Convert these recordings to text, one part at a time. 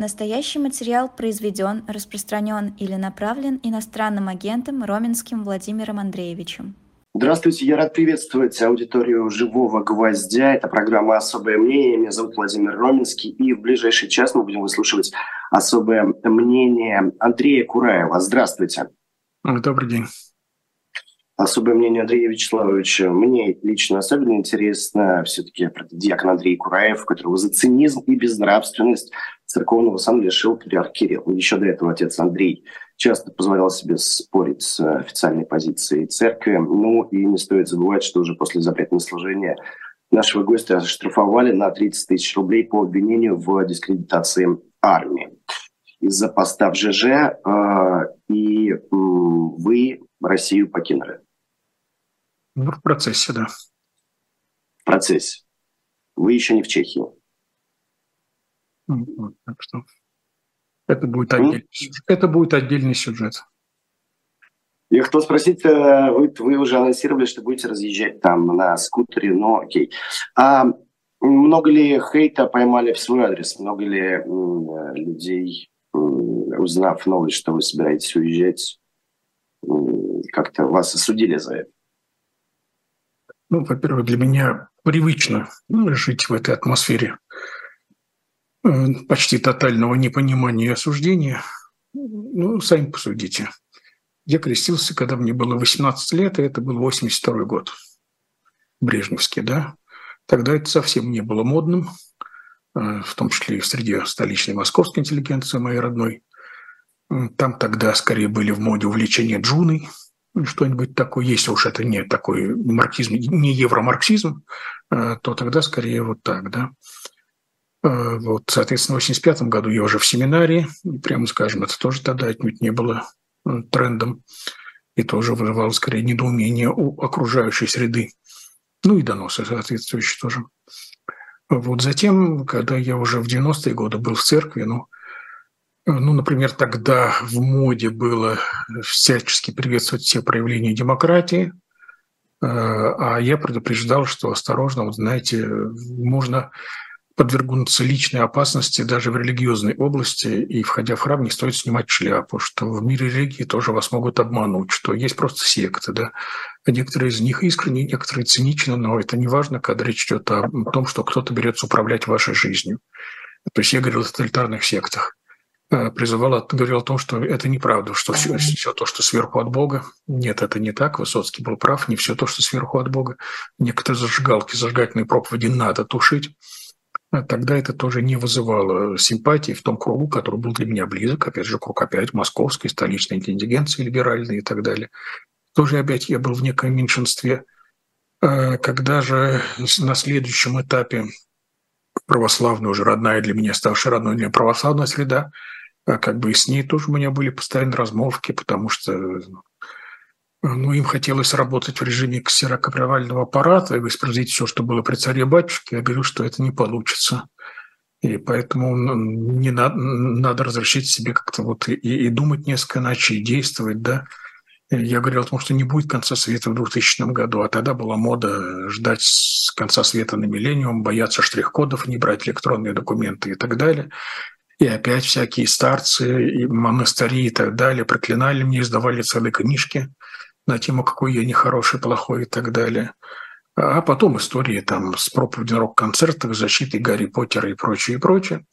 Настоящий материал произведен, распространен или направлен иностранным агентом Роменским Владимиром Андреевичем. Здравствуйте, я рад приветствовать аудиторию «Живого гвоздя». Это программа «Особое мнение». Меня зовут Владимир Роменский. И в ближайший час мы будем выслушивать особое мнение Андрея Кураева. Здравствуйте. Добрый день. Особое мнение Андрея Вячеславовича мне лично особенно интересно. Все-таки диакон Андрей Кураев, которого за цинизм и безнравственность церковного сам лишил патриарх Кирилл. Еще до этого отец Андрей часто позволял себе спорить с официальной позицией церкви. Ну и не стоит забывать, что уже после запретного служения нашего гостя оштрафовали на 30 тысяч рублей по обвинению в дискредитации армии из-за поста в ЖЖ, э, и э, вы Россию покинули. Ну, в процессе, да. В процессе. Вы еще не в Чехии. Ну, так что это будет, отдельный, это будет отдельный сюжет. Я хотел спросить, э, вы, вы уже анонсировали, что будете разъезжать там на скутере, но окей. А много ли хейта поймали в свой адрес? Много ли людей, узнав новость, что вы собираетесь уезжать, как-то вас осудили за это? Ну, во-первых, для меня привычно ну, жить в этой атмосфере э, почти тотального непонимания и осуждения. Ну, сами посудите. Я крестился, когда мне было 18 лет, и это был 82 год. Брежневский, да. Тогда это совсем не было модным, э, в том числе и среди столичной московской интеллигенции, моей родной. Там тогда скорее были в моде увлечения джуной, что-нибудь такое, если уж это не такой марксизм, не евромарксизм, э, то тогда скорее вот так, да. Э, вот, соответственно, в 85 году я уже в семинарии, прямо скажем, это тоже тогда отнюдь не было э, трендом, и тоже вызывало скорее недоумение у окружающей среды, ну и доносы соответствующие тоже. Вот затем, когда я уже в 90-е годы был в церкви, ну, ну, например, тогда в моде было всячески приветствовать все проявления демократии, э, а я предупреждал, что осторожно, вот знаете, можно подвергнуться личной опасности даже в религиозной области, и, входя в храм, не стоит снимать шляпу, что в мире религии тоже вас могут обмануть, что есть просто секты, да. Некоторые из них искренне, некоторые циничны, но это не важно, когда речь идет о том, что кто-то берется управлять вашей жизнью. То есть я говорил о тоталитарных сектах. Э, призывал, говорил о том, что это неправда, что все, все то, что сверху от Бога. Нет, это не так. Высоцкий был прав. Не все то, что сверху от Бога. Некоторые зажигалки, зажигательные проповеди надо тушить. А тогда это тоже не вызывало симпатии в том кругу, который был для меня близок. Опять же, круг опять московской, столичной интеллигенции, либеральной и так далее. Тоже опять я был в неком меньшинстве. Э, когда же на следующем этапе православная, уже родная для меня, ставшая родной для меня православная среда – а как бы и с ней тоже у меня были постоянные размолвки, потому что ну, им хотелось работать в режиме ксерокопировального аппарата и воспроизводить все, что было при царе батюшке. Я говорю, что это не получится. И поэтому ну, не надо, надо разрешить себе как-то вот и, и думать несколько иначе, и действовать, да. Я говорил о том, что не будет конца света в 2000 году, а тогда была мода ждать конца света на миллениум, бояться штрих-кодов, не брать электронные документы и так далее. И опять всякие старцы, и монастыри и так далее проклинали мне, издавали целые книжки на тему, какой я нехороший, плохой и так далее. А потом истории там с проповедью на рок-концертах, защитой Гарри Поттера и прочее, и прочее.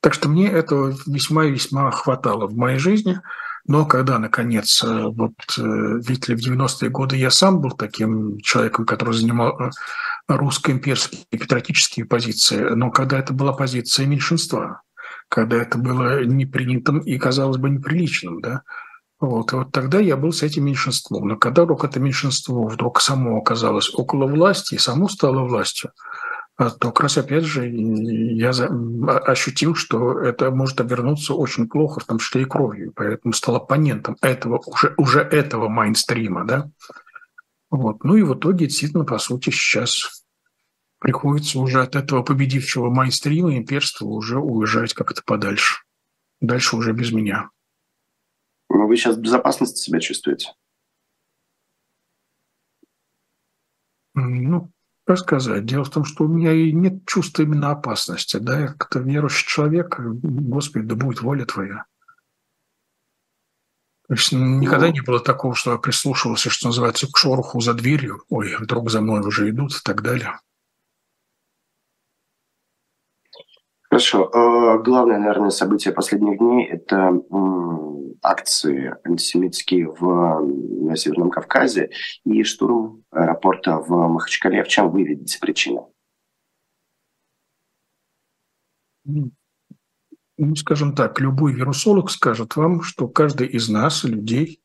Так что мне этого весьма и весьма хватало в моей жизни. Но когда, наконец, э, вот, э, видите ли, в 90-е годы я сам был таким человеком, который занимал э, русско-имперские патриотические позиции, но когда это была позиция меньшинства, когда это было непринятым и, казалось бы, неприличным, да. Вот, и вот тогда я был с этим меньшинством. Но когда вдруг это меньшинство вдруг само оказалось около власти и само стало властью, а, то как раз опять же я а, ощутил, что это может обернуться очень плохо, в том числе и кровью. Поэтому стал оппонентом этого, уже, уже этого майнстрима, да. Вот. Ну и в итоге действительно, по сути, сейчас приходится уже от этого победившего майнстрима имперства уже уезжать как-то подальше. Дальше уже без меня. Но вы сейчас в безопасности себя чувствуете? Ну, рассказать. Дело в том, что у меня и нет чувства именно опасности. Да? Я как-то верующий человек, Господи, да будет воля Твоя. То есть никогда ну. не было такого, что я прислушивался, что называется, к шороху за дверью. Ой, вдруг за мной уже идут и так далее. Хорошо. Э, главное, наверное, событие последних дней – это акции антисемитские в, на Северном Кавказе и штурм аэропорта в Махачкале. В чем вы видите причину? Ну, скажем так, любой вирусолог скажет вам, что каждый из нас, людей,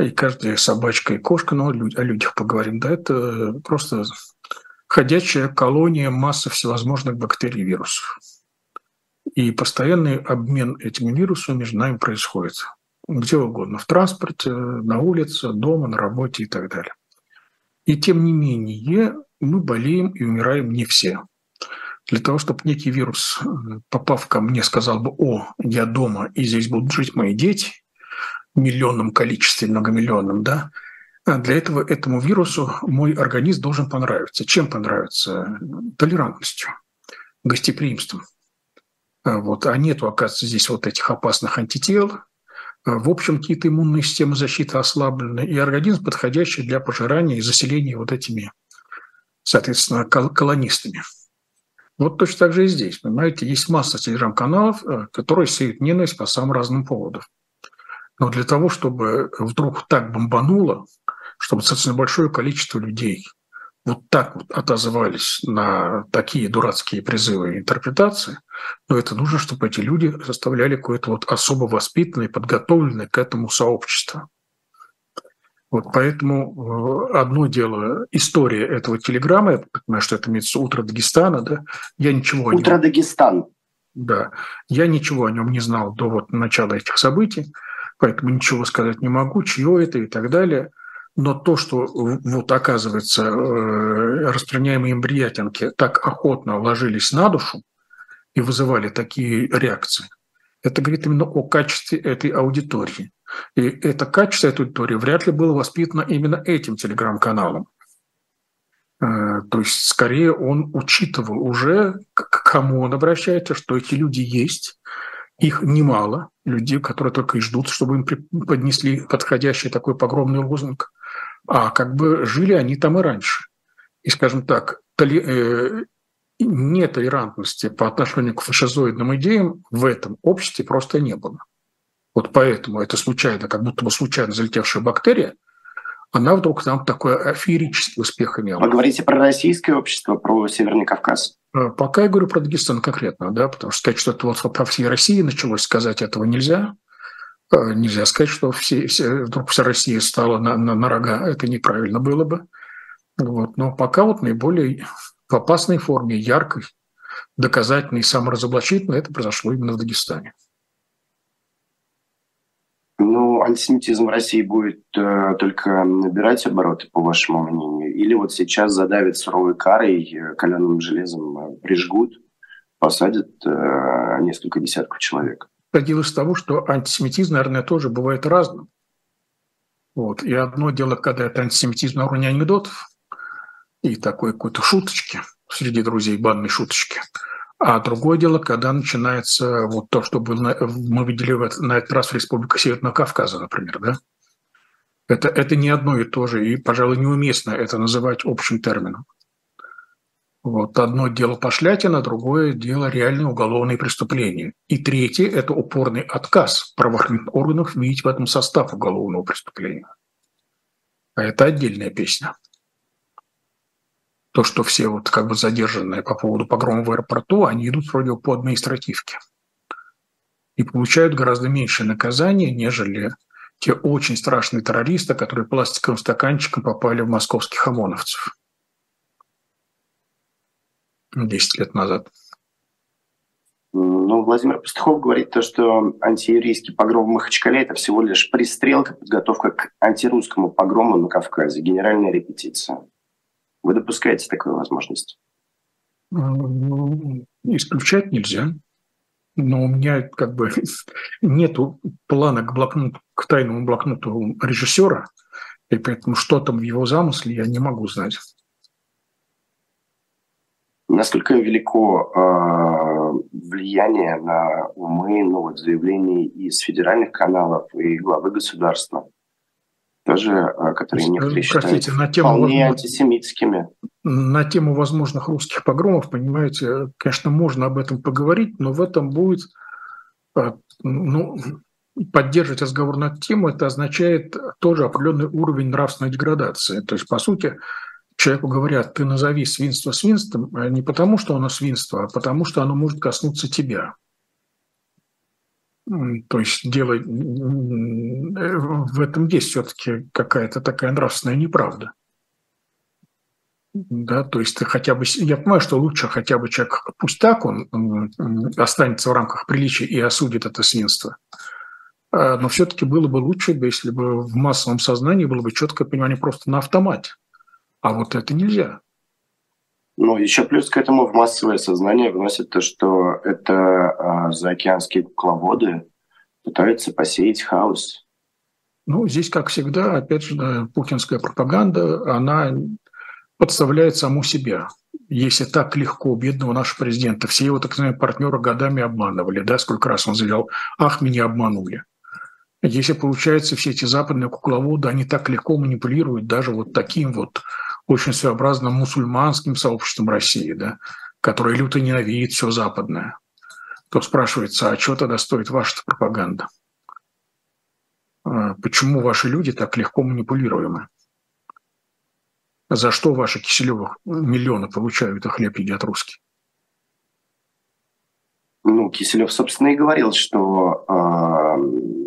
и каждая собачка и кошка, но ну, о людях поговорим, да, это просто ходячая колония массы всевозможных бактерий и вирусов. И постоянный обмен этими вирусами между нами происходит. Где угодно, в транспорте, на улице, дома, на работе и так далее. И тем не менее, мы болеем и умираем не все. Для того, чтобы некий вирус, попав ко мне, сказал бы, о, я дома, и здесь будут жить мои дети, в миллионном количестве, многомиллионном, да, а для этого этому вирусу мой организм должен понравиться. Чем понравиться? Толерантностью, гостеприимством. А вот, а нету, оказывается, здесь вот этих опасных антител. А, в общем, какие-то иммунные системы защиты ослаблены, и организм подходящий для пожирания и заселения вот этими, соответственно, колонистами. Вот точно так же и здесь. Понимаете, есть масса телеграм-каналов, э, которые сеют ненависть по самым разным поводам. Но для того, чтобы вдруг так бомбануло, чтобы достаточно большое количество людей – вот так вот отозвались на такие дурацкие призывы и интерпретации, но это нужно, чтобы эти люди составляли какое-то вот особо воспитанное, подготовленное к этому сообщество. Вот поэтому э, одно дело история этого телеграмма, я понимаю, что это имеется утро Дагестана, да, я ничего утро о нем... Утро Дагестан. Да, я ничего о нем не знал до вот начала этих событий, поэтому ничего сказать не могу, чье это и так далее. Но то, что вот оказывается э, распространяемые им бриятинки так охотно ложились на душу и вызывали такие реакции, это говорит именно о качестве этой аудитории. И это качество этой аудитории вряд ли было воспитано именно этим телеграм-каналом. Э, то есть, скорее, он учитывал уже, к кому он обращается, что эти люди есть, их немало, людей, которые только и ждут, чтобы им поднесли подходящий такой погромный лозунг а как бы жили они там и раньше. И, скажем так, толи, э, нетолерантности по отношению к фашизоидным идеям в этом обществе просто не было. Вот поэтому это случайно, как будто бы случайно залетевшая бактерия, она вдруг там такой аферический успех имела. Вы говорите про российское общество, про Северный Кавказ? Э, пока я говорю про Дагестан конкретно, да, потому что сказать, что это вот по всей России началось, сказать этого нельзя. Э, нельзя сказать, что все, все, вдруг вся Россия стала на, на, на рога. Это неправильно было бы. Вот. Но пока вот наиболее в опасной форме, яркой, доказательной, саморазоблачительной, это произошло именно в Дагестане. Ну, антисемитизм в России будет э, только набирать обороты, по вашему мнению? Или вот сейчас задавят суровой карой, э, каленым железом э, прижгут, посадят э, несколько десятков человек? Исходил из того, что антисемитизм, наверное, тоже бывает разным. Вот. И одно дело, когда это антисемитизм на уровне анекдотов и такой какой-то шуточки среди друзей, банной шуточки. А другое дело, когда начинается вот то, что мы видели на этот раз в Республике Северного Кавказа, например, да? Это, это не одно и то же, и, пожалуй, неуместно это называть общим термином. Вот одно дело пошлятина, другое дело реальные уголовные преступления. И третье – это упорный отказ правоохранительных органов видеть в этом состав уголовного преступления. А это отдельная песня. То, что все вот как бы задержанные по поводу погрома в аэропорту, они идут вроде по административке. И получают гораздо меньше наказания, нежели те очень страшные террористы, которые пластиковым стаканчиком попали в московских ОМОНовцев. 10 лет назад. Ну, Владимир Пастухов говорит то, что антиеврейский погром в Махачкале – это всего лишь пристрелка, подготовка к антирусскому погрому на Кавказе, генеральная репетиция. Вы допускаете такую возможность? Ну, исключать нельзя. Но у меня как бы нету плана к, блокноту, к тайному блокноту режиссера, и поэтому что там в его замысле я не могу знать. Насколько велико э, влияние на умы ну, вот, заявлений из федеральных каналов и главы государства, тоже, э, которые некоторые Простите, считают на тему вполне возможно, антисемитскими? На тему возможных русских погромов, понимаете, конечно, можно об этом поговорить, но в этом будет э, ну, поддерживать разговор на тему, это означает тоже определенный уровень нравственной деградации. То есть, по сути, человеку говорят, ты назови свинство свинством, а не потому, что оно свинство, а потому, что оно может коснуться тебя. То есть дело в этом есть все-таки какая-то такая нравственная неправда. Да, то есть ты хотя бы, я понимаю, что лучше хотя бы человек, пусть так он останется в рамках приличия и осудит это свинство, а, но все-таки было бы лучше, если бы в массовом сознании было бы четкое понимание просто на автомате. А вот это нельзя. Ну, еще плюс к этому в массовое сознание вносит то, что это а, заокеанские кукловоды пытаются посеять хаос. Ну, здесь, как всегда, опять же, путинская пропаганда, она подставляет саму себя. Если так легко бедного нашего президента, все его так называемые партнеры годами обманывали, да, сколько раз он заявлял, ах, меня обманули. Если, получается, все эти западные кукловоды, они так легко манипулируют даже вот таким вот очень своеобразным мусульманским сообществом России, да, которое люто ненавидит все западное, то спрашивается, а что тогда стоит ваша пропаганда? А почему ваши люди так легко манипулируемы? За что ваши Киселевых миллионы получают, а хлеб едят русские? Ну, Киселев, собственно, и говорил, что э,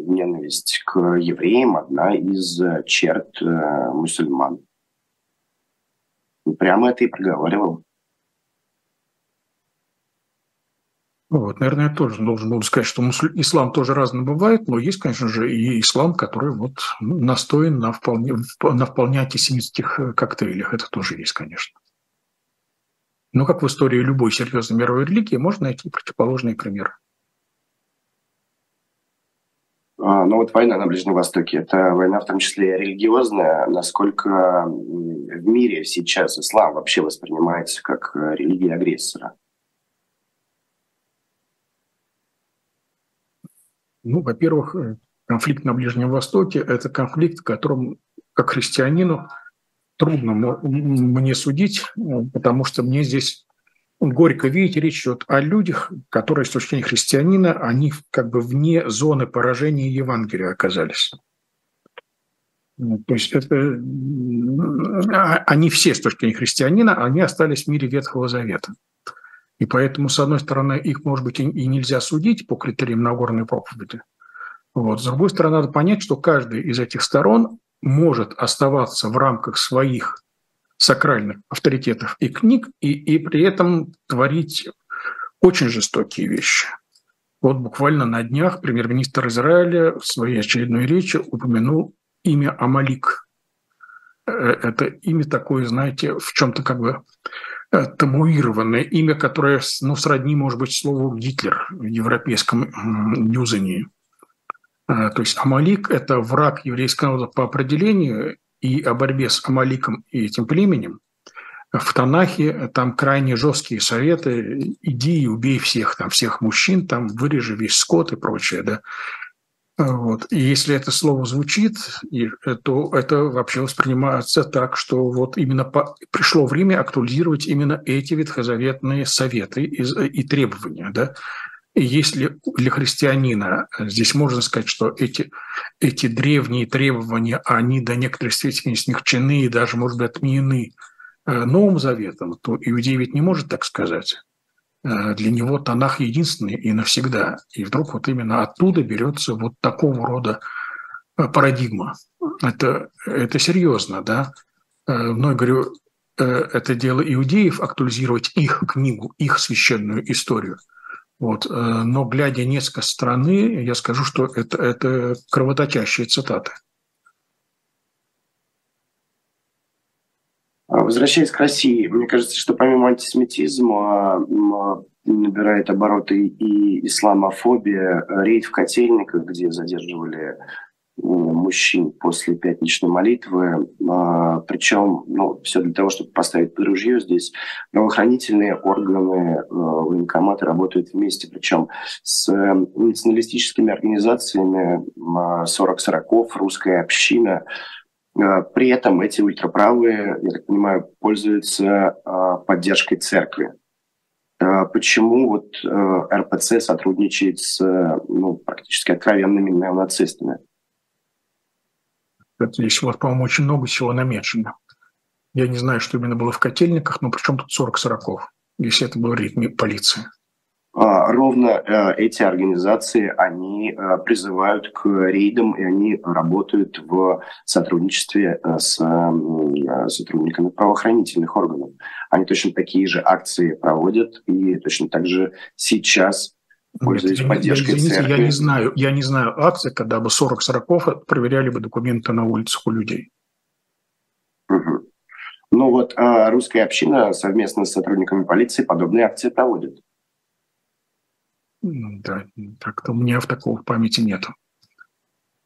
ненависть к евреям одна из черт э, мусульман. Прямо это и проговаривал. Ну вот, наверное, я тоже должен был сказать, что ислам тоже разный бывает, но есть, конечно же, и ислам, который вот настоен на вполне, на вполне антисемитских э, коктейлях. Это тоже есть, конечно. Но как в истории любой серьезной мировой религии, можно найти противоположные примеры. А, ну вот война на Ближнем Востоке, это война в том числе религиозная. Насколько в мире сейчас ислам вообще воспринимается как э, религия агрессора? Ну, во-первых, э, конфликт на Ближнем Востоке – это конфликт, в котором, как христианину, трудно мне судить, э, потому что мне здесь горько видеть, речь идет о людях, которые с точки зрения христианина, они как бы вне зоны поражения Евангелия оказались. Ну, то есть это, а, они все с точки зрения христианина, они остались в мире Ветхого Завета. И поэтому, с одной стороны, их, может быть, и нельзя судить по критериям Нагорной проповеди. Вот. С другой стороны, надо понять, что каждая из этих сторон может оставаться в рамках своих сакральных авторитетов и книг, и, и при этом творить очень жестокие вещи. Вот буквально на днях премьер-министр Израиля в своей очередной речи упомянул имя Амалик. Э, это имя такое, знаете, в чем-то как бы э, табуированное имя, которое ну, сродни, может быть, слову Гитлер в европейском юзании. Э, то есть Амалик – это враг еврейского народа по определению, и о борьбе с Амаликом и этим племенем, в Танахе там крайне жесткие советы, иди и убей всех, там, всех мужчин, там, вырежи весь скот и прочее, да. Вот. И если это слово звучит, то это вообще воспринимается так, что вот именно по... пришло время актуализировать именно эти ветхозаветные советы и, и требования. Да? Если для христианина э, здесь можно сказать, что эти, эти древние требования, они до некоторой степени смягчены и даже, может быть, отменены э, Новым Заветом, то иудей ведь не может так сказать. Э, для него Танах единственный и навсегда. И вдруг вот именно оттуда берется вот такого рода парадигма. Это, это серьезно, да? Мной говорю, это дело иудеев актуализировать их книгу, их священную историю – вот. Э, но глядя несколько стороны, я скажу, что это, это кровоточащие цитаты. А, возвращаясь к России, мне кажется, что помимо антисемитизма набирает обороты и исламофобия, рейд в котельниках, где задерживали мужчин после пятничной молитвы. А, Причем, ну, все для того, чтобы поставить под ружье здесь. Правоохранительные органы, э, военкоматы работают вместе, причем с националистическими организациями 40 сороков, русская община. А, при этом эти ультраправые, я так понимаю, пользуются а, поддержкой церкви. Почему вот РПЦ сотрудничает с ну, практически откровенными неонацистами? Здесь вот, по-моему, очень много всего намечено. Я не знаю, что именно было в котельниках, но причем тут 40 сороков, если это был ритм полиции. А, ровно э, эти организации, они э, призывают к рейдам, и они работают в сотрудничестве э, с сотрудниками правоохранительных органов. Они точно такие же акции проводят, и точно так же сейчас пользуясь Нет, поддержкой извините, церкви. Я не знаю, я не знаю акции, когда бы 40 сороков проверяли бы документы на улицах у людей. Угу. Ну вот а русская община совместно с сотрудниками полиции подобные акции проводит. Да, так-то у меня в такого в памяти нету.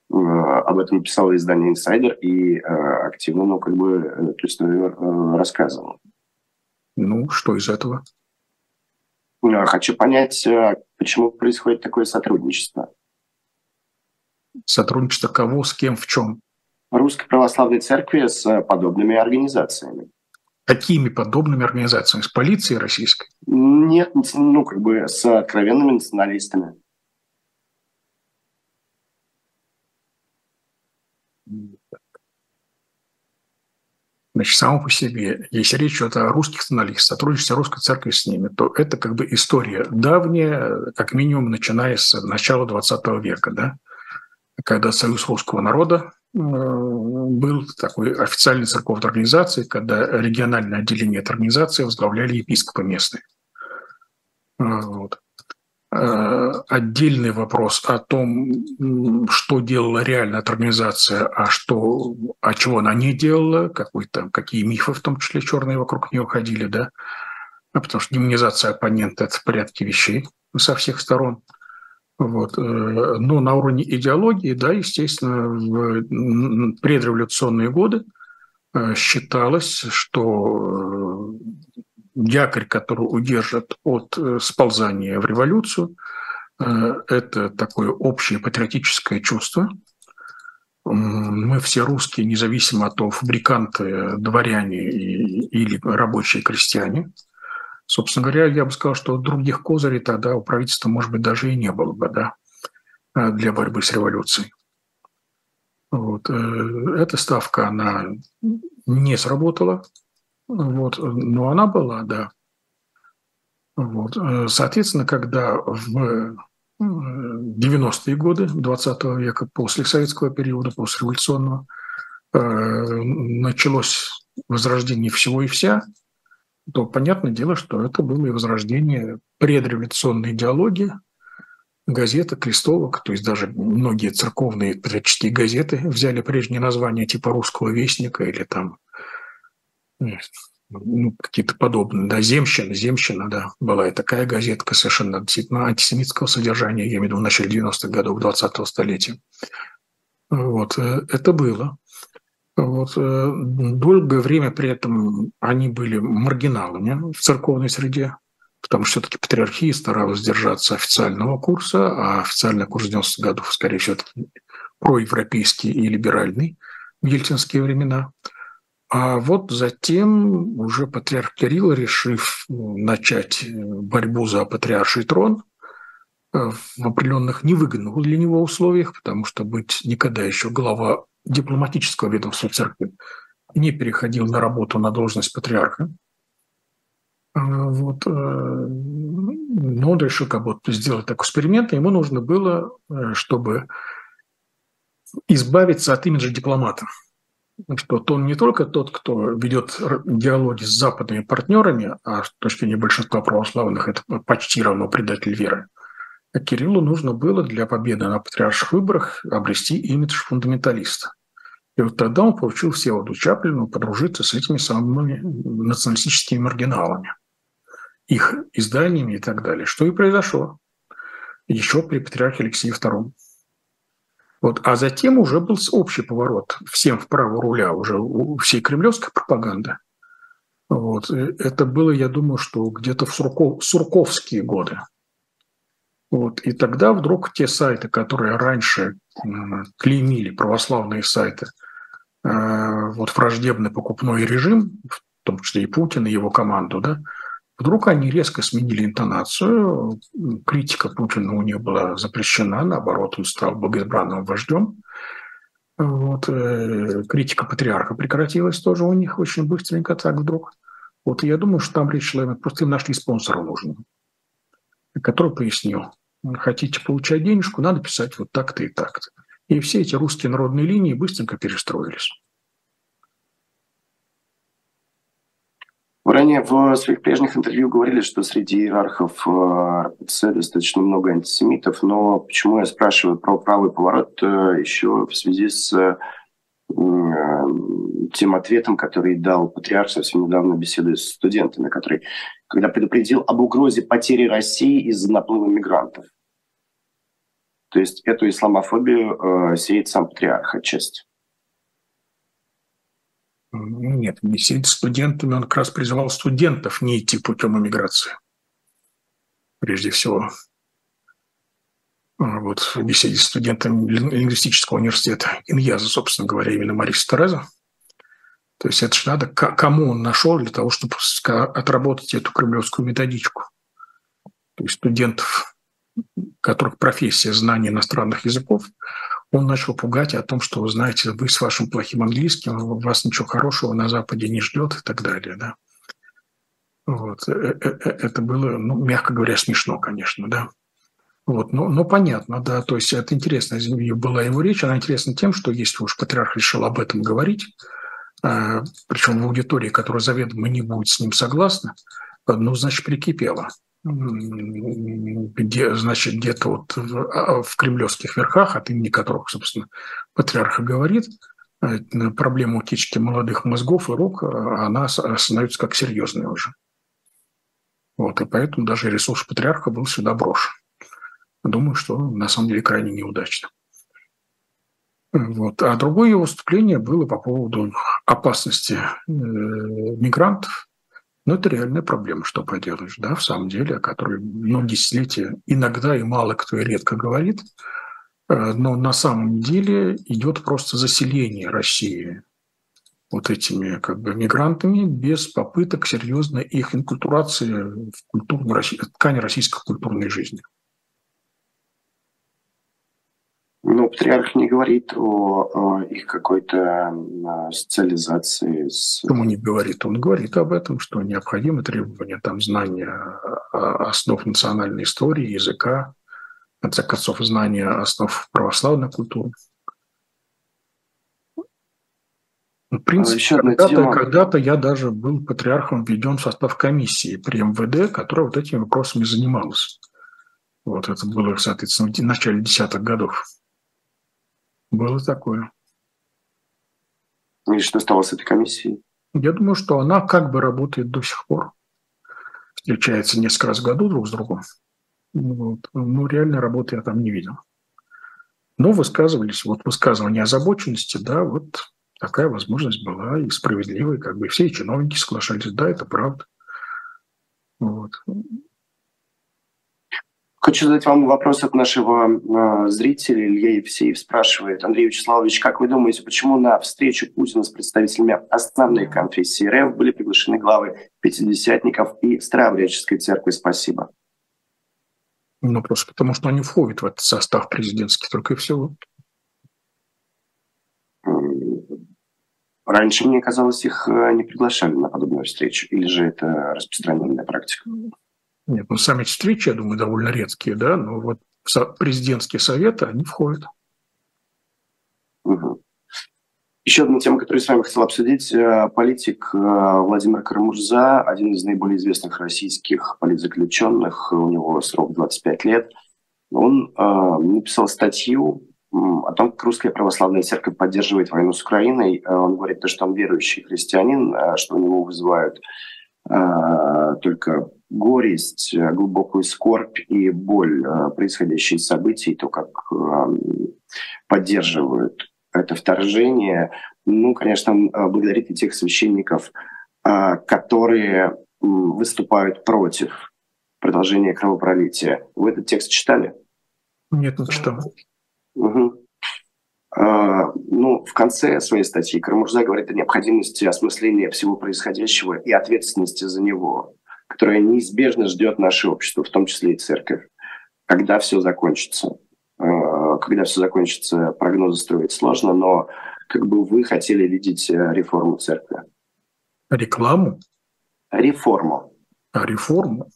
Об этом писало издание «Инсайдер» и активно, ну, как бы эту историю рассказывал. Ну, что из этого? Хочу понять, Почему происходит такое сотрудничество? Сотрудничество кого, с кем, в чем? Русской Православной Церкви с подобными организациями. Какими подобными организациями? С полицией российской? Нет, ну как бы с откровенными националистами. Значит, само по себе, если речь идет о русских националистах, сотрудничестве русской церкви с ними, то это как бы история давняя, как минимум начиная с начала 20 века, да, когда Союз русского народа э, был такой официальной церковной организацией, когда региональное отделение этой организации возглавляли епископы местные. Э, вот. Э, отдельный вопрос о том, что делала реальная эта организация, а что, а чего она не делала, какой там, какие мифы, в том числе черные, вокруг нее ходили, да, а потому что демонизация оппонента – это в порядке вещей со всех сторон. Вот. Э, но на уровне идеологии, да, естественно, в предреволюционные годы э, считалось, что якорь, который удержит от э, сползания в революцию, э, это такое общее патриотическое чувство. Мы все русские, независимо от того, фабриканты, дворяне или рабочие крестьяне. Собственно говоря, я бы сказал, что других козырей тогда у правительства, может быть, даже и не было бы да, э, для борьбы с революцией. Вот. Эта ставка, она не сработала. Вот, но она была, да. Вот. Э, соответственно, когда в 90-е годы 20 века, после советского периода, после революционного, э, началось возрождение всего и вся, то понятное дело, что это было и возрождение предреволюционной идеологии, газета, крестовок, то есть даже многие церковные патриотические газеты взяли прежние названия типа «Русского вестника» или там ну, какие-то подобные, да, «Земщина», «Земщина», да, была и такая газетка совершенно действительно антисемитского содержания, я имею в виду в начале 90-х годов 20-го столетия. Вот, э, это было. Вот, э, долгое время при этом они были маргиналами в церковной среде, потому что все-таки патриархия старалась держаться официального курса, а официальный курс 90-х годов, скорее всего, проевропейский и либеральный в ельцинские времена – а вот затем уже патриарх Кирилл, решив ну, начать э, борьбу за патриарший трон э, в определенных невыгодных для него условиях, потому что быть никогда еще глава дипломатического ведомства церкви не переходил на работу на должность патриарха. А вот. Э, но он решил как бы сделать такой эксперимент, и ему нужно было, чтобы избавиться от имиджа дипломата – что он не только тот, кто ведет диалоги с западными партнерами, а с точки зрения большинства православных это почти равно предатель веры, а Кириллу нужно было для победы на патриарших выборах обрести имидж фундаменталиста. И вот тогда он получил Всеволоду Чаплину подружиться с этими самыми националистическими маргиналами, их изданиями и так далее. Что и произошло еще при патриархе Алексее II. Вот. А затем уже был общий поворот всем вправо руля, уже у всей кремлевской пропаганды. Вот. Это было, я думаю, что где-то в Сурков, Сурковские годы. Вот. И тогда вдруг те сайты, которые раньше клеймили, православные сайты, э, вот враждебный покупной режим, в том числе и Путин, и его команду, да, вдруг они резко сменили интонацию. Критика Путина у них была запрещена, наоборот, он стал богоизбранным вождем. Вот, э, критика патриарха прекратилась тоже у них очень быстренько так вдруг. Вот я думаю, что там речь шла, просто им нашли спонсора нужного, который пояснил, хотите получать денежку, надо писать вот так-то и так-то. И все эти русские народные линии быстренько перестроились. Вы ранее в своих прежних интервью говорили, что среди иерархов э, РПЦ достаточно много антисемитов, но почему я спрашиваю про правый поворот э, еще в связи с э, тем ответом, который дал патриарх совсем недавно беседуя с студентами, который, когда предупредил об угрозе потери России из-за наплыва мигрантов. То есть эту исламофобию э, сеет сам патриарх отчасти. Нет, не сидеть студентами, он как раз призывал студентов не идти путем иммиграции. Прежде всего. Вот в беседе с студентом лингвистического университета Иньяза, собственно говоря, именно Мариса Тереза. То есть это же надо, кому он нашел для того, чтобы отработать эту кремлевскую методичку. То есть студентов, которых профессия знания иностранных языков, он начал пугать о том, что, вы знаете, вы с вашим плохим английским, вас ничего хорошего на Западе не ждет и так далее. Да? Вот. Э, э, э, это было, ну, мягко говоря, смешно, конечно, да. Вот, но, но понятно, да, то есть это интересно, была его речь, она интересна тем, что если уж патриарх решил об этом говорить, причем в аудитории, которая заведомо не будет с ним согласна, ну, значит, прикипела где, значит, где-то вот в, а, в кремлевских верхах, от имени которых, собственно, патриарха говорит, э, проблема утечки молодых мозгов и рук, э, она становится как серьезная уже. Вот, и поэтому даже ресурс патриарха был сюда брошен. Думаю, что на самом деле крайне неудачно. Вот. А другое его выступление было по поводу опасности э, мигрантов но это реальная проблема, что поделаешь, да, в самом деле, о которой многие десятилетия иногда и мало кто и редко говорит, э, но на самом деле идет просто заселение России вот этими как бы мигрантами без попыток серьезной их инкультурации в культурную, ткани российской культурной жизни. Ну, патриарх не говорит о, о их какой-то социализации. С... Почему не говорит? Он говорит об этом, что необходимо требование там, знания основ национальной истории, языка, в конце концов, знания основ православной культуры. В принципе, а когда-то, тема... когда-то я даже был патриархом введен в состав комиссии при МВД, которая вот этими вопросами занималась. Вот это было, соответственно, в начале десятых годов. Было такое. И что стало с этой комиссией? Я думаю, что она как бы работает до сих пор. Встречается несколько раз в году друг с другом. Вот. Но реально работы я там не видел. Но высказывались, вот высказывание озабоченности, да, вот такая возможность была и справедливая, как бы все чиновники соглашались, да, это правда. Вот. Хочу задать вам вопрос от нашего э, зрителя. Илья Евсеев спрашивает. Андрей Вячеславович, как вы думаете, почему на встречу Путина с представителями основной конфессии РФ были приглашены главы пятидесятников и Старообрядческой церкви? Спасибо. Ну, просто потому что они входят в этот состав президентский, только и всего. Раньше, мне казалось, их э, не приглашали на подобную встречу. Или же это распространенная практика? Нет, ну сами встречи, я думаю, довольно редкие, да, но вот президентские советы они входят. Еще одна тема, которую с вами хотел обсудить. Э, политик э, Владимир Карамурза, один из наиболее известных российских политзаключенных, у него срок 25 лет, он э, написал статью о том, как русская православная церковь поддерживает войну с Украиной. Он говорит, что он верующий христианин, что у него вызывают только горесть, глубокую скорбь и боль э, происходящих событий, то, как поддерживают это вторжение. Ну, конечно, благодарить и тех священников, которые выступают против продолжения кровопролития. Вы этот текст читали? Нет, не читал. Угу. Ну, в конце своей статьи Карамурза говорит о необходимости осмысления всего происходящего и ответственности за него, которая неизбежно ждет наше общество, в том числе и церковь, когда все закончится. А, когда все закончится, прогнозы строить сложно, но как бы вы хотели видеть э, реформу церкви? Рекламу? Реформу. А реформу?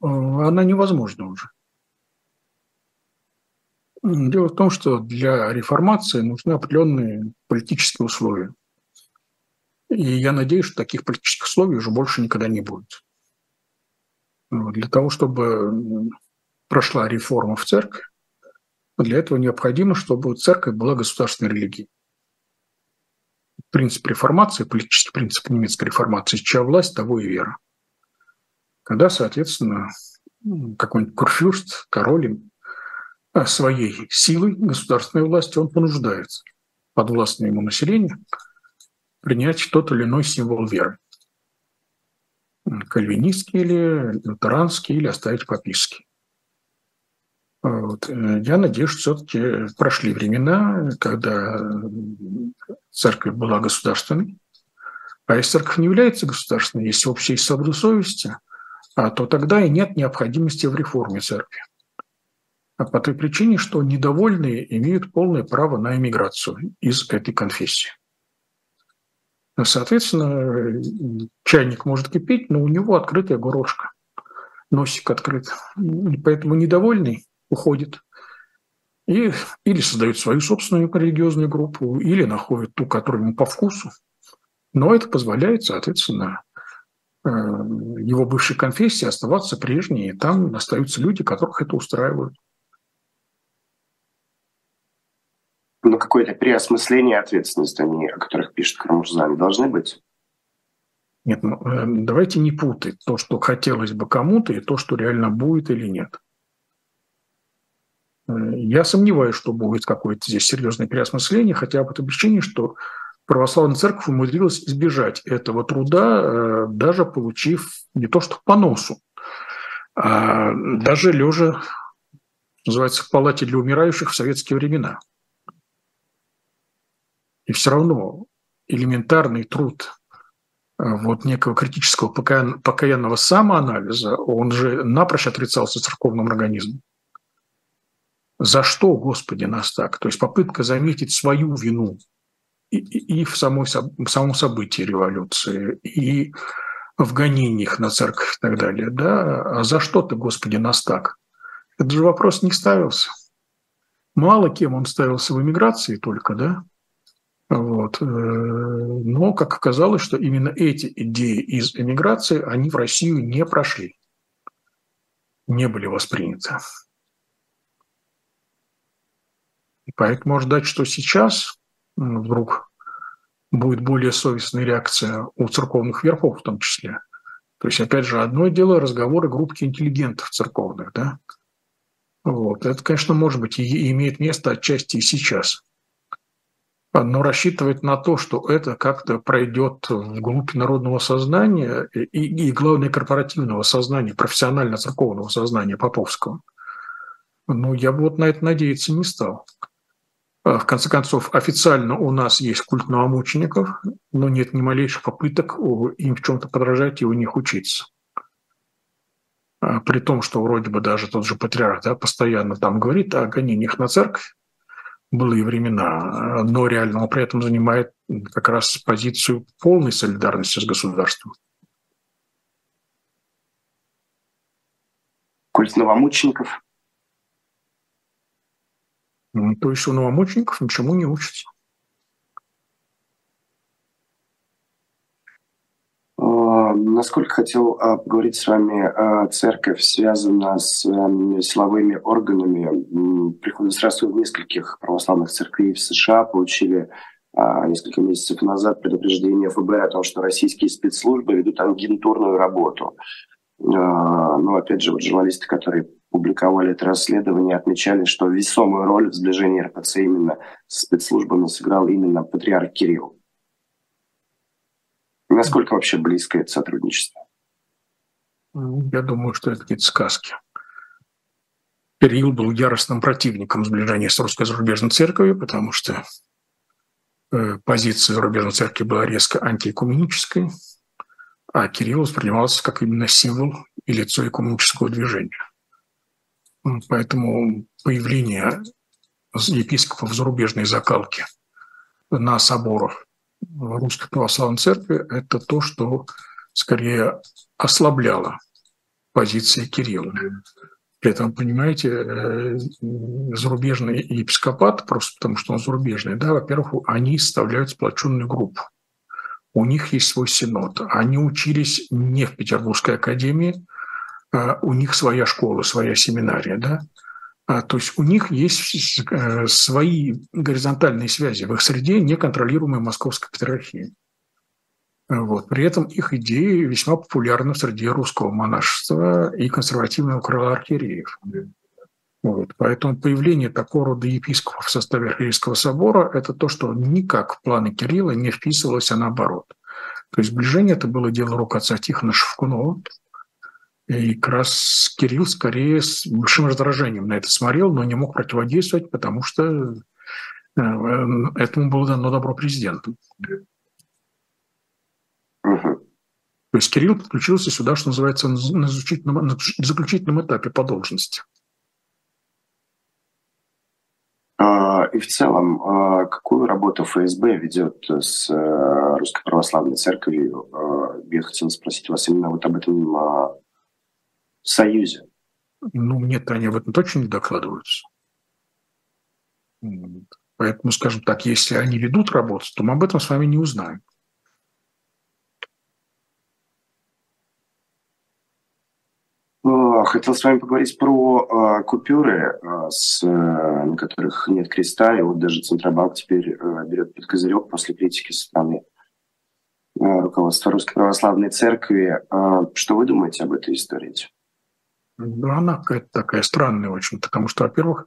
Э, она невозможна уже. Дело в том, что для реформации нужны определенные политические условия. И я надеюсь, что таких политических условий уже больше никогда не будет. Для того, чтобы прошла реформа в церкви, для этого необходимо, чтобы церковь была государственной религией. Принцип реформации, политический принцип немецкой реформации, чья власть, того и вера. Когда, соответственно, какой-нибудь курфюрст, король своей силой государственной власти он понуждается подвластное ему население принять тот или иной символ веры. Кальвинистский или лютеранский, или оставить папистский. Вот. Я надеюсь, что все-таки прошли времена, когда церковь была государственной. А если церковь не является государственной, есть общая свобода совести, а то тогда и нет необходимости в реформе церкви. По той причине, что недовольные имеют полное право на эмиграцию из этой конфессии. Соответственно, чайник может кипеть, но у него открытая горошка, носик открыт. Поэтому недовольный уходит и или создает свою собственную религиозную группу, или находит ту, которая ему по вкусу. Но это позволяет, соответственно, э, его бывшей конфессии оставаться прежней, и там остаются люди, которых это устраивает. Но какое-то переосмысление ответственности, они, о которых пишет Карамурзан, должны быть? Нет, ну, э, давайте не путать то, что хотелось бы кому-то, и то, что реально будет или нет. Э, я сомневаюсь, что будет какое-то здесь серьезное переосмысление, хотя по той причине, что православная церковь умудрилась избежать этого труда, э, даже получив не то что по носу, а даже лежа, называется, в палате для умирающих в советские времена – и все равно элементарный труд э, вот некого критического покаянного самоанализа, он же напрочь отрицался церковным организмом. За что, Господи, нас так? То есть попытка заметить свою вину и, и, в, самой, в самом событии революции, и в гонениях на церковь и так далее. Да? А за что ты, Господи, нас так? Этот же вопрос не ставился. Мало кем он ставился в эмиграции только, да? Вот. Э, но, как оказалось, что именно эти идеи из эмиграции, они в Россию не прошли, не были восприняты. И поэтому можно ждать, что сейчас вдруг будет более совестная реакция у церковных верхов в том числе. То есть, опять же, одно дело разговоры группки интеллигентов церковных, да. Вот. Это, конечно, может быть, и имеет место отчасти и сейчас – но рассчитывать на то, что это как-то пройдет в группе народного сознания и, и главное, корпоративного сознания, профессионально-церковного сознания Поповского, ну, я бы вот на это надеяться не стал. А, в конце концов, официально у нас есть культ новомучеников, но нет ни малейших попыток им в чем-то подражать и у них учиться. А, при том, что вроде бы даже тот же патриарх да, постоянно там говорит о гонениях на церковь, былые времена, но реально он при этом занимает как раз позицию полной солидарности с государством. Культ новомучеников? Ну, то есть у новомучеников ничему не учатся. Насколько хотел а, поговорить с вами, а, церковь связана с эм, силовыми органами. Приходы сразу в нескольких православных церквей в США получили а, несколько месяцев назад предупреждение ФБР о том, что российские спецслужбы ведут агентурную работу. Но, опять же, вот журналисты, которые публиковали это расследование, отмечали, что весомую роль в сближении РПЦ именно с спецслужбами сыграл именно патриарх Кирилл. Насколько вообще близко это сотрудничество? Я думаю, что это какие-то сказки. Кирилл был яростным противником сближения с русской зарубежной церковью, потому что э, позиция зарубежной церкви была резко антиэкуменической, а Кирилл воспринимался как именно символ и лицо экуменического движения. Поэтому появление епископов зарубежной закалки на соборах Русской Православной Церкви – это то, что скорее ослабляло позиции Кирилла. При этом, понимаете, э, зарубежный епископат, просто потому что он зарубежный, да, во-первых, они составляют сплоченную группу. У них есть свой синод. Они учились не в Петербургской академии, а у них своя школа, своя семинария, да. А, то есть у них есть э, свои горизонтальные связи в их среде, неконтролируемой московской патриархии. Вот. При этом их идеи весьма популярны среди русского монашества и консервативного крыла архиереев. Вот. Поэтому появление такого рода епископов в составе Архиерейского собора – это то, что никак в планы Кирилла не вписывалось, а наоборот. То есть сближение это было дело рук отца Тихона Шевкунова. И как раз Кирилл скорее с большим раздражением на это смотрел, но не мог противодействовать, потому что э, этому было дано добро президенту. То есть Кирилл подключился сюда, что называется, на заключительном, на заключительном этапе по должности. А, и в целом, а, какую работу ФСБ ведет с э, Русской Православной Церковью? А, я хотел спросить вас именно вот об этом союзе. Ну, нет, они об этом точно не докладываются. Поэтому, скажем так, если они ведут работу, то мы об этом с вами не узнаем. Хотел с вами поговорить про э, купюры, э, с, э, на которых нет креста, и вот даже Центробанк теперь э, берет под козырек после критики со стороны э, руководства Русской Православной Церкви. Э, что вы думаете об этой истории? Ну, она какая-то такая странная очень, потому что, во-первых,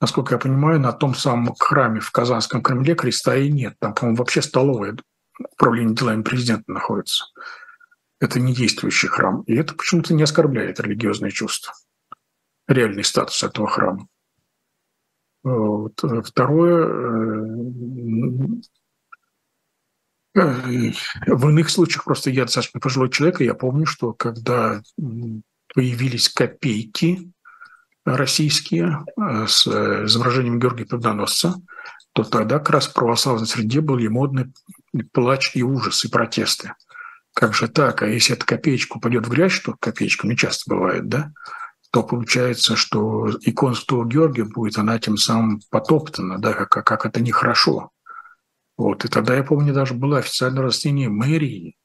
насколько я понимаю, на том самом храме в Казанском Кремле креста и нет. Там, по-моему, вообще столовая управление делами президента находится это не действующий храм. И это почему-то не оскорбляет религиозные чувства, реальный статус этого храма. Вот. Второе, э, в иных случаях просто я достаточно пожилой человек, и я помню, что когда появились копейки российские э, с изображением Георгия Победоносца, то тогда как раз в православной среде были модный плач и ужас, и протесты – как же так? А если эта копеечка упадет в грязь, что копеечка не часто бывает, да, то получается, что икона Святого Георгия будет, она тем самым потоптана, да, как, как это нехорошо. Вот. И тогда, я помню, даже было официальное растение мэрии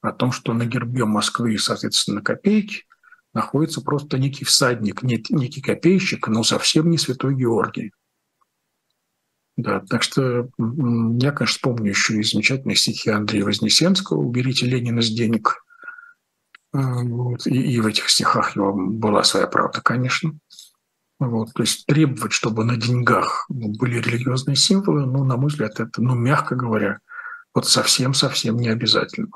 о том, что на гербе Москвы, соответственно, на копейке находится просто некий всадник, некий копейщик, но совсем не Святой Георгий. Да, так что я, конечно, помню еще и замечательные стихи Андрея Вознесенского «Уберите Ленина с денег». А, вот. И, и в этих стихах его была своя правда, конечно. Вот. То есть требовать, чтобы на деньгах были религиозные символы, ну, на мой взгляд, это, ну, мягко говоря, вот совсем-совсем не обязательно.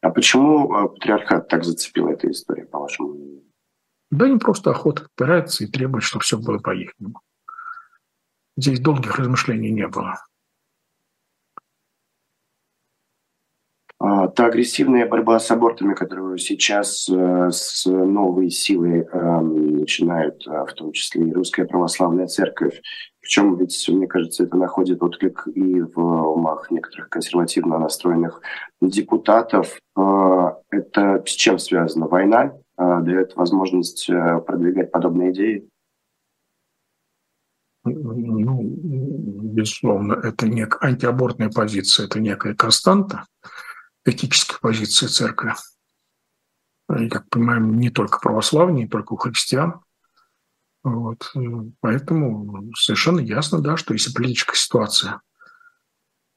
А почему а, патриархат так зацепила эта история, по-вашему Да не просто охота опирается и требует, чтобы все было по-ихнему. Здесь долгих размышлений не было. А, та агрессивная борьба с абортами, которую сейчас э, с новой силой эм, начинают, э, в том числе и Русская Православная Церковь, причем ведь, мне кажется, это находит отклик и в умах некоторых консервативно настроенных депутатов. Э, это с чем связано? Война дает возможность продвигать подобные идеи? ну, безусловно, это не антиабортная позиция, это некая константа этической позиции церкви. И, как понимаем, не только православные, не только у христиан. Вот. Поэтому совершенно ясно, да, что если политическая ситуация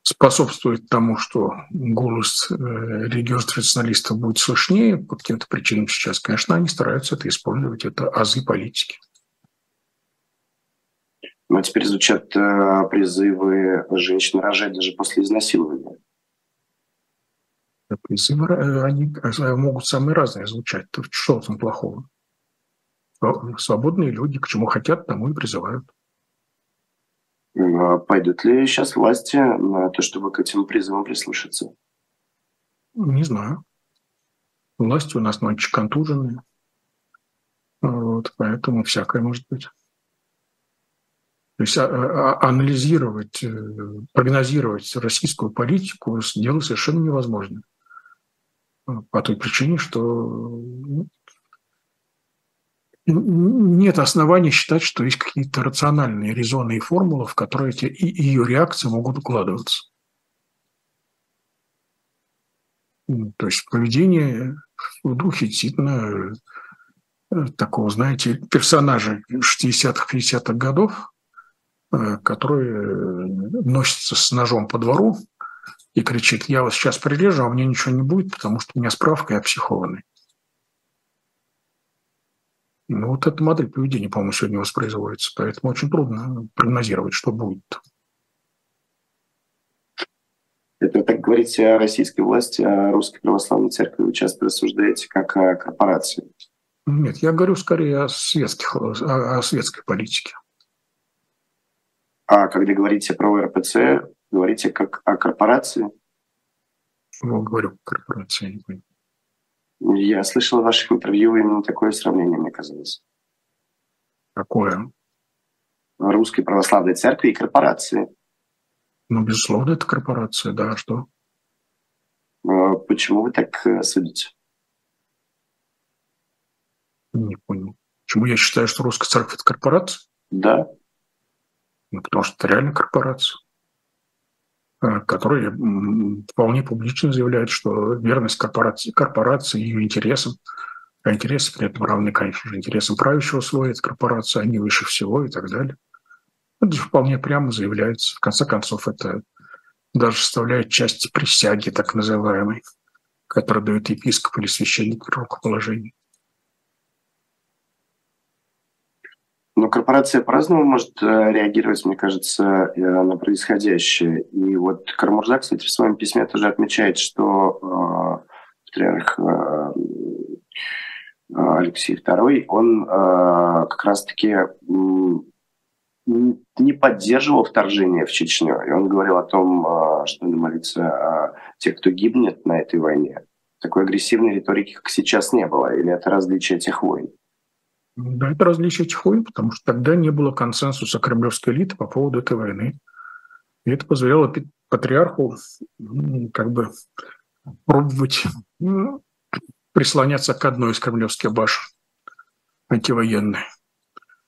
способствует тому, что голос э, религиозных националистов будет слышнее по каким-то причинам сейчас, конечно, они стараются это использовать, это азы политики. Ну, а теперь звучат э, призывы женщин рожать даже после изнасилования. Призывы, э, они э, могут самые разные звучать. Что там плохого? Свободные люди, к чему хотят, тому и призывают. А пойдут ли сейчас власти на то, чтобы к этим призывам прислушаться? Не знаю. Власти у нас ночи контуженные. Вот, поэтому всякое может быть. То есть а, а, анализировать, э, прогнозировать российскую политику дело совершенно невозможно. По той причине, что ну, нет оснований считать, что есть какие-то рациональные резоны и формулы, в которые эти, и ее реакции могут укладываться. То есть поведение в духе действительно э, такого, знаете, персонажа 60-х, 50-х годов, Э, который э, носится с ножом по двору и кричит, я вас сейчас прирежу, а мне ничего не будет, потому что у меня справка, я психованный. Ну, вот эта модель поведения, по-моему, сегодня воспроизводится, поэтому очень трудно прогнозировать, что будет. Это так говорите о российской власти, о русской православной церкви. Вы часто рассуждаете как о корпорации. Нет, я говорю скорее о, светских, о, о светской политике. А когда говорите про РПЦ, говорите как о корпорации? Ну, говорю корпорации, я не понял. Я слышал в ваших интервью именно такое сравнение, мне казалось. Какое? Русской православной церкви и корпорации. Ну, безусловно, это корпорация, да, а что? А почему вы так э, судите? Не понял. Почему я считаю, что русская церковь – это корпорация? Да. Ну, потому что это реально корпорация, э, которая вполне публично заявляет, что верность корпорации, корпорации ее интересам, а интересы при этом равны, конечно же, интересам правящего слоя этой корпорации, они выше всего и так далее. Это же вполне прямо заявляется. В конце концов, это даже составляет часть присяги, так называемой, которую дают епископ или священник при рукоположении. Но корпорация по-разному может э, реагировать, мне кажется, э, на происходящее. И вот Кармурза, кстати, в своем письме тоже отмечает, что э, патриарх э, Алексей II, он э, как раз-таки не поддерживал вторжение в Чечню. И он говорил о том, э, что надо молиться о тех, кто гибнет на этой войне. Такой агрессивной риторики, как сейчас, не было. Или это различие тех войн? Да, это различие этих войн, потому что тогда не было консенсуса кремлевской элиты по поводу этой войны. И это позволяло патриарху как бы пробовать прислоняться к одной из кремлевских башен антивоенной.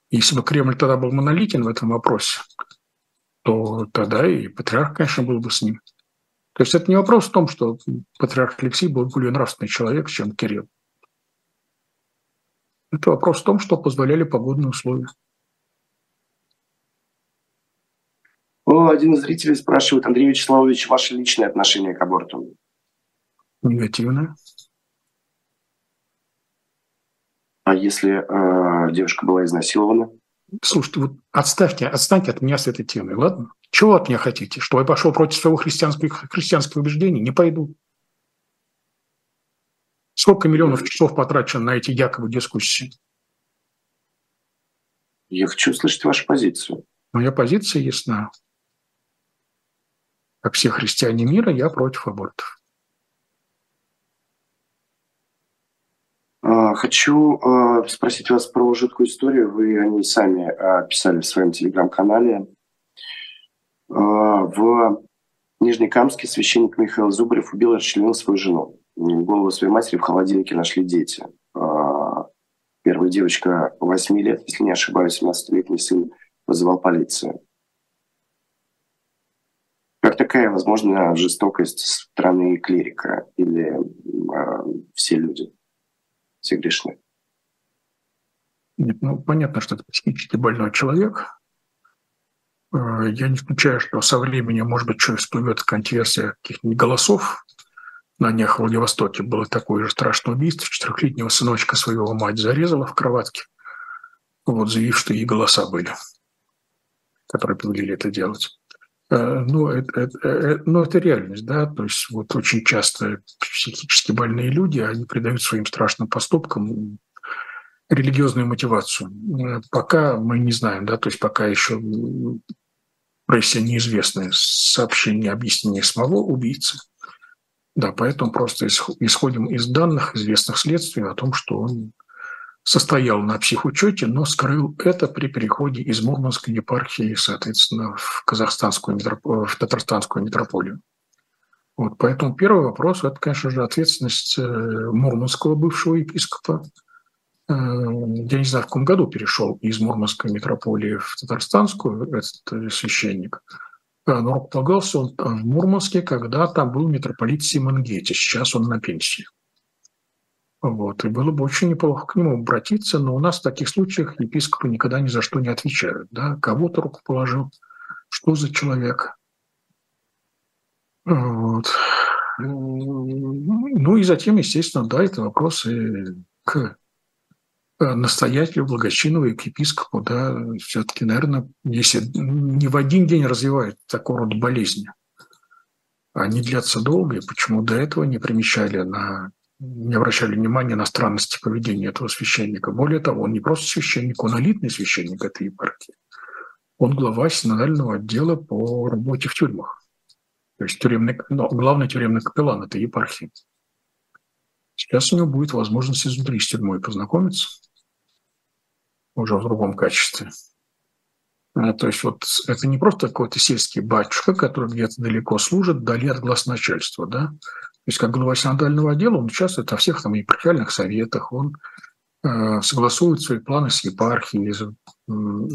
Если бы Кремль тогда был монолитен в этом вопросе, то тогда и патриарх, конечно, был бы с ним. То есть это не вопрос в том, что патриарх Алексей был более нравственный человек, чем Кирилл. Это вопрос в том, что позволяли погодные условия. Один из зрителей спрашивает, Андрей Вячеславович, ваше личное отношение к аборту? Негативное. А если э, девушка была изнасилована? Слушайте, вот отставьте, отстаньте от меня с этой темой, ладно? Чего от меня хотите? Что я пошел против своего христианских, христианских убеждений? Не пойду. Сколько миллионов часов потрачено на эти якобы дискуссии? Я хочу услышать вашу позицию. Моя позиция ясна. Как все христиане мира, я против абортов. А, хочу а, спросить вас про жуткую историю. Вы о ней сами а, писали в своем телеграм-канале. В Нижнекамске священник Михаил Зубарев убил и расчленил свою жену голову своей матери в холодильнике нашли дети. А, первая девочка 8 лет, если не ошибаюсь, 17-летний сын вызывал полицию. Как такая возможна жестокость со стороны клирика или э, все люди, все грешны? Нет, ну понятно, что это психически больной человек. Э, я не исключаю, что со временем, может быть, что всплывет конверсия каких-нибудь голосов. На днях в Владивостоке было такое же страшное убийство. Четырехлетнего сыночка своего мать зарезала в кроватке, вот, заявив, что ей голоса были, которые повелели это делать. Э, ну, это, это, это, ну, это реальность, да, то есть вот очень часто психически больные люди, они придают своим страшным поступкам религиозную мотивацию. Э, пока мы не знаем, да, то есть пока еще прессе неизвестны сообщения, объяснения самого убийцы. Да, поэтому просто исходим из данных, известных следствий о том, что он состоял на психучете, но скрыл это при переходе из Мурманской епархии, соответственно, в казахстанскую, в татарстанскую метрополию. Вот, поэтому первый вопрос – это, конечно же, ответственность э, мурманского бывшего епископа. Э, я не знаю, в каком году перешел из Мурманской метрополии в татарстанскую этот э, священник, но располагался он в Мурманске, когда там был митрополит Симон Гетти, сейчас он на пенсии. Вот. И было бы очень неплохо к нему обратиться, но у нас в таких случаях епископы никогда ни за что не отвечают. Да? Кого-то руку положил, что за человек. Вот. Ну и затем, естественно, да, это вопросы к настоятелю благочинного епископу, да, все-таки, наверное, если не в один день развивают такого рода болезни, они длятся долго, и почему до этого не примечали на не обращали внимания на странности поведения этого священника. Более того, он не просто священник, он элитный священник этой епархии. Он глава синодального отдела по работе в тюрьмах. То есть тюремный, ну, главный тюремный капеллан этой епархии. Сейчас у него будет возможность изнутри с тюрьмой познакомиться уже в другом качестве. А, то есть вот это не просто какой-то сельский батюшка, который где-то далеко служит, вдали от глаз начальства, да, то есть как глава синодального отдела он участвует во всех там епархиальных советах, он э, согласует свои планы с епархией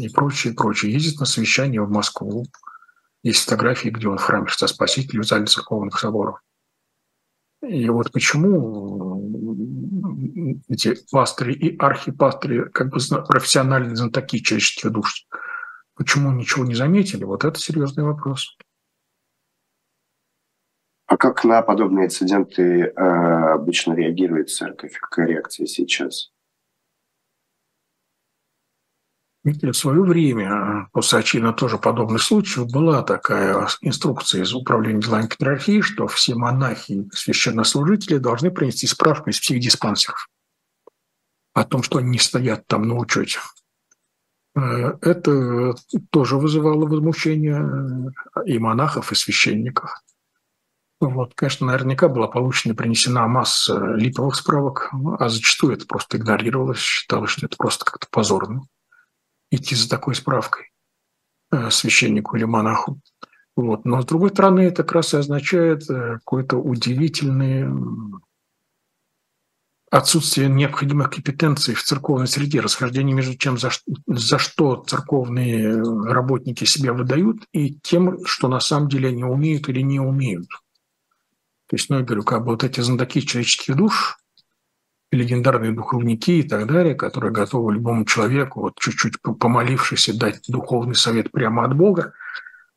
и прочее, прочее. Ездит на совещание в Москву. Есть фотографии, где он в храме Христа Спасителя в зале церковных соборов. И вот почему эти пастыри и архипастыри, как бы профессиональные знатоки человеческих душ, почему ничего не заметили, вот это серьезный вопрос. А как на подобные инциденты э, обычно реагирует церковь? Какая реакция сейчас? В свое время, после Ачина тоже подобных случаев, была такая инструкция из Управления делами патриархии, что все монахи и священнослужители должны принести справку из психдиспансеров о том, что они не стоят там на учете. Э, это тоже вызывало возмущение и монахов, и священников. Вот, конечно, наверняка была получена принесена масса липовых справок, а зачастую это просто игнорировалось, считалось, что это просто как-то позорно идти за такой справкой э, священнику или монаху. Вот. Но, с другой стороны, это как раз и означает э, какое-то удивительное отсутствие необходимых компетенций в церковной среде, расхождение между тем, за, за что церковные работники себя выдают, и тем, что на самом деле они умеют или не умеют. То есть, ну, я говорю, как бы вот эти знатоки человеческих душ, легендарные духовники и так далее, которые готовы любому человеку, вот чуть-чуть помолившись, дать духовный совет прямо от Бога,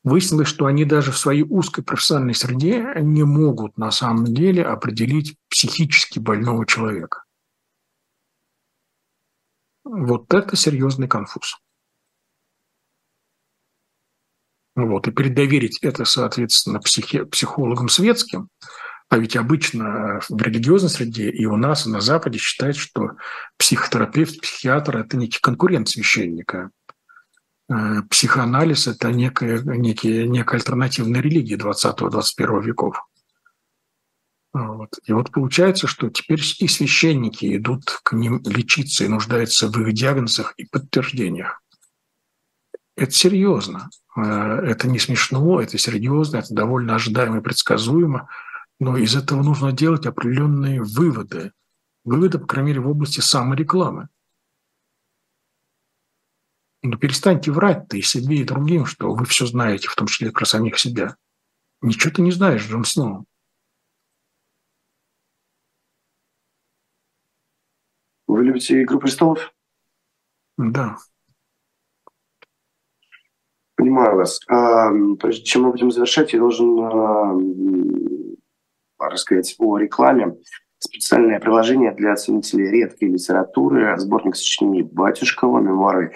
выяснилось, что они даже в своей узкой профессиональной среде не могут на самом деле определить психически больного человека. Вот это серьезный конфуз. Вот, и передоверить это, соответственно, психи, психологам светским, а ведь обычно в религиозной среде и у нас, и на Западе считают, что психотерапевт, психиатр – это некий конкурент священника. Э, психоанализ – это некая, некая, некая альтернативная религия 20-21 веков. Вот. И вот получается, что теперь и священники идут к ним лечиться и нуждаются в их диагнозах и подтверждениях. Это серьезно. Э, это не смешно, это серьезно, это довольно ожидаемо и предсказуемо. Но из этого нужно делать определенные выводы. Выводы, по крайней мере, в области саморекламы. Ну, перестаньте врать-то и себе, и другим, что вы все знаете, в том числе про самих себя. Ничего ты не знаешь, Джон Сноу. Вы любите «Игру престолов»? Да. Понимаю вас. А, прежде чем мы будем завершать, я должен а, рассказать о рекламе. Специальное приложение для ценителей редкой литературы, сборник сочинений Батюшкова, мемуары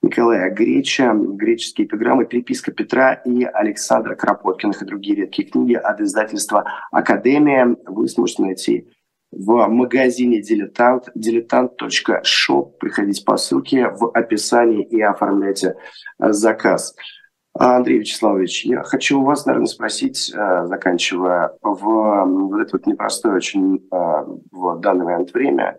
Николая Греча, греческие эпиграммы, переписка Петра и Александра Кропоткиных и другие редкие книги от издательства «Академия». Вы сможете найти в магазине «Дилетант», diletant.shop. Приходите по ссылке в описании и оформляйте заказ. Андрей Вячеславович, я хочу у вас, наверное, спросить, э, заканчивая, в вот это вот непростое очень э, в данный момент время,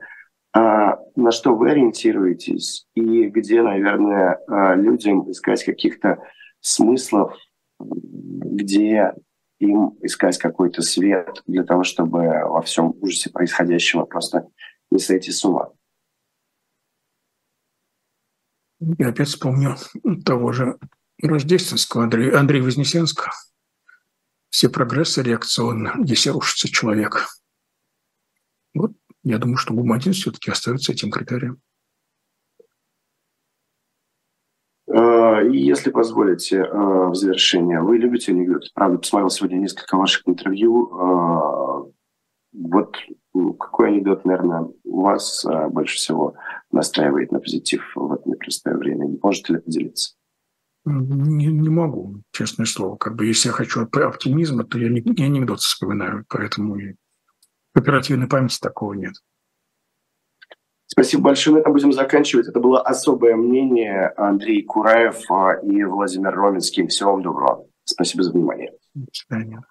э, на что вы ориентируетесь и где, наверное, людям искать каких-то смыслов, где им искать какой-то свет для того, чтобы во всем ужасе происходящего просто не сойти с ума. Я опять вспомню того же Рождественского Андрея, Андрея Вознесенского. Все прогрессы реакционны, если рушится человек. Вот я думаю, что Гуматин все-таки остается этим критерием. А, если позволите, а, в завершение, вы любите анекдоты? Правда, посмотрел сегодня несколько ваших интервью. А, вот ну, какой анекдот, наверное, у вас больше всего настраивает на позитив в это непростое время? Можете ли поделиться? Не, не могу, честное слово. Как бы если я хочу оптимизма, то я не, не анекдот вспоминаю, поэтому и оперативной памяти такого нет. Спасибо большое. На этом будем заканчивать. Это было особое мнение Андрей Кураев а, и Владимир Роминский. Всего вам доброго. Спасибо за внимание. До свидания.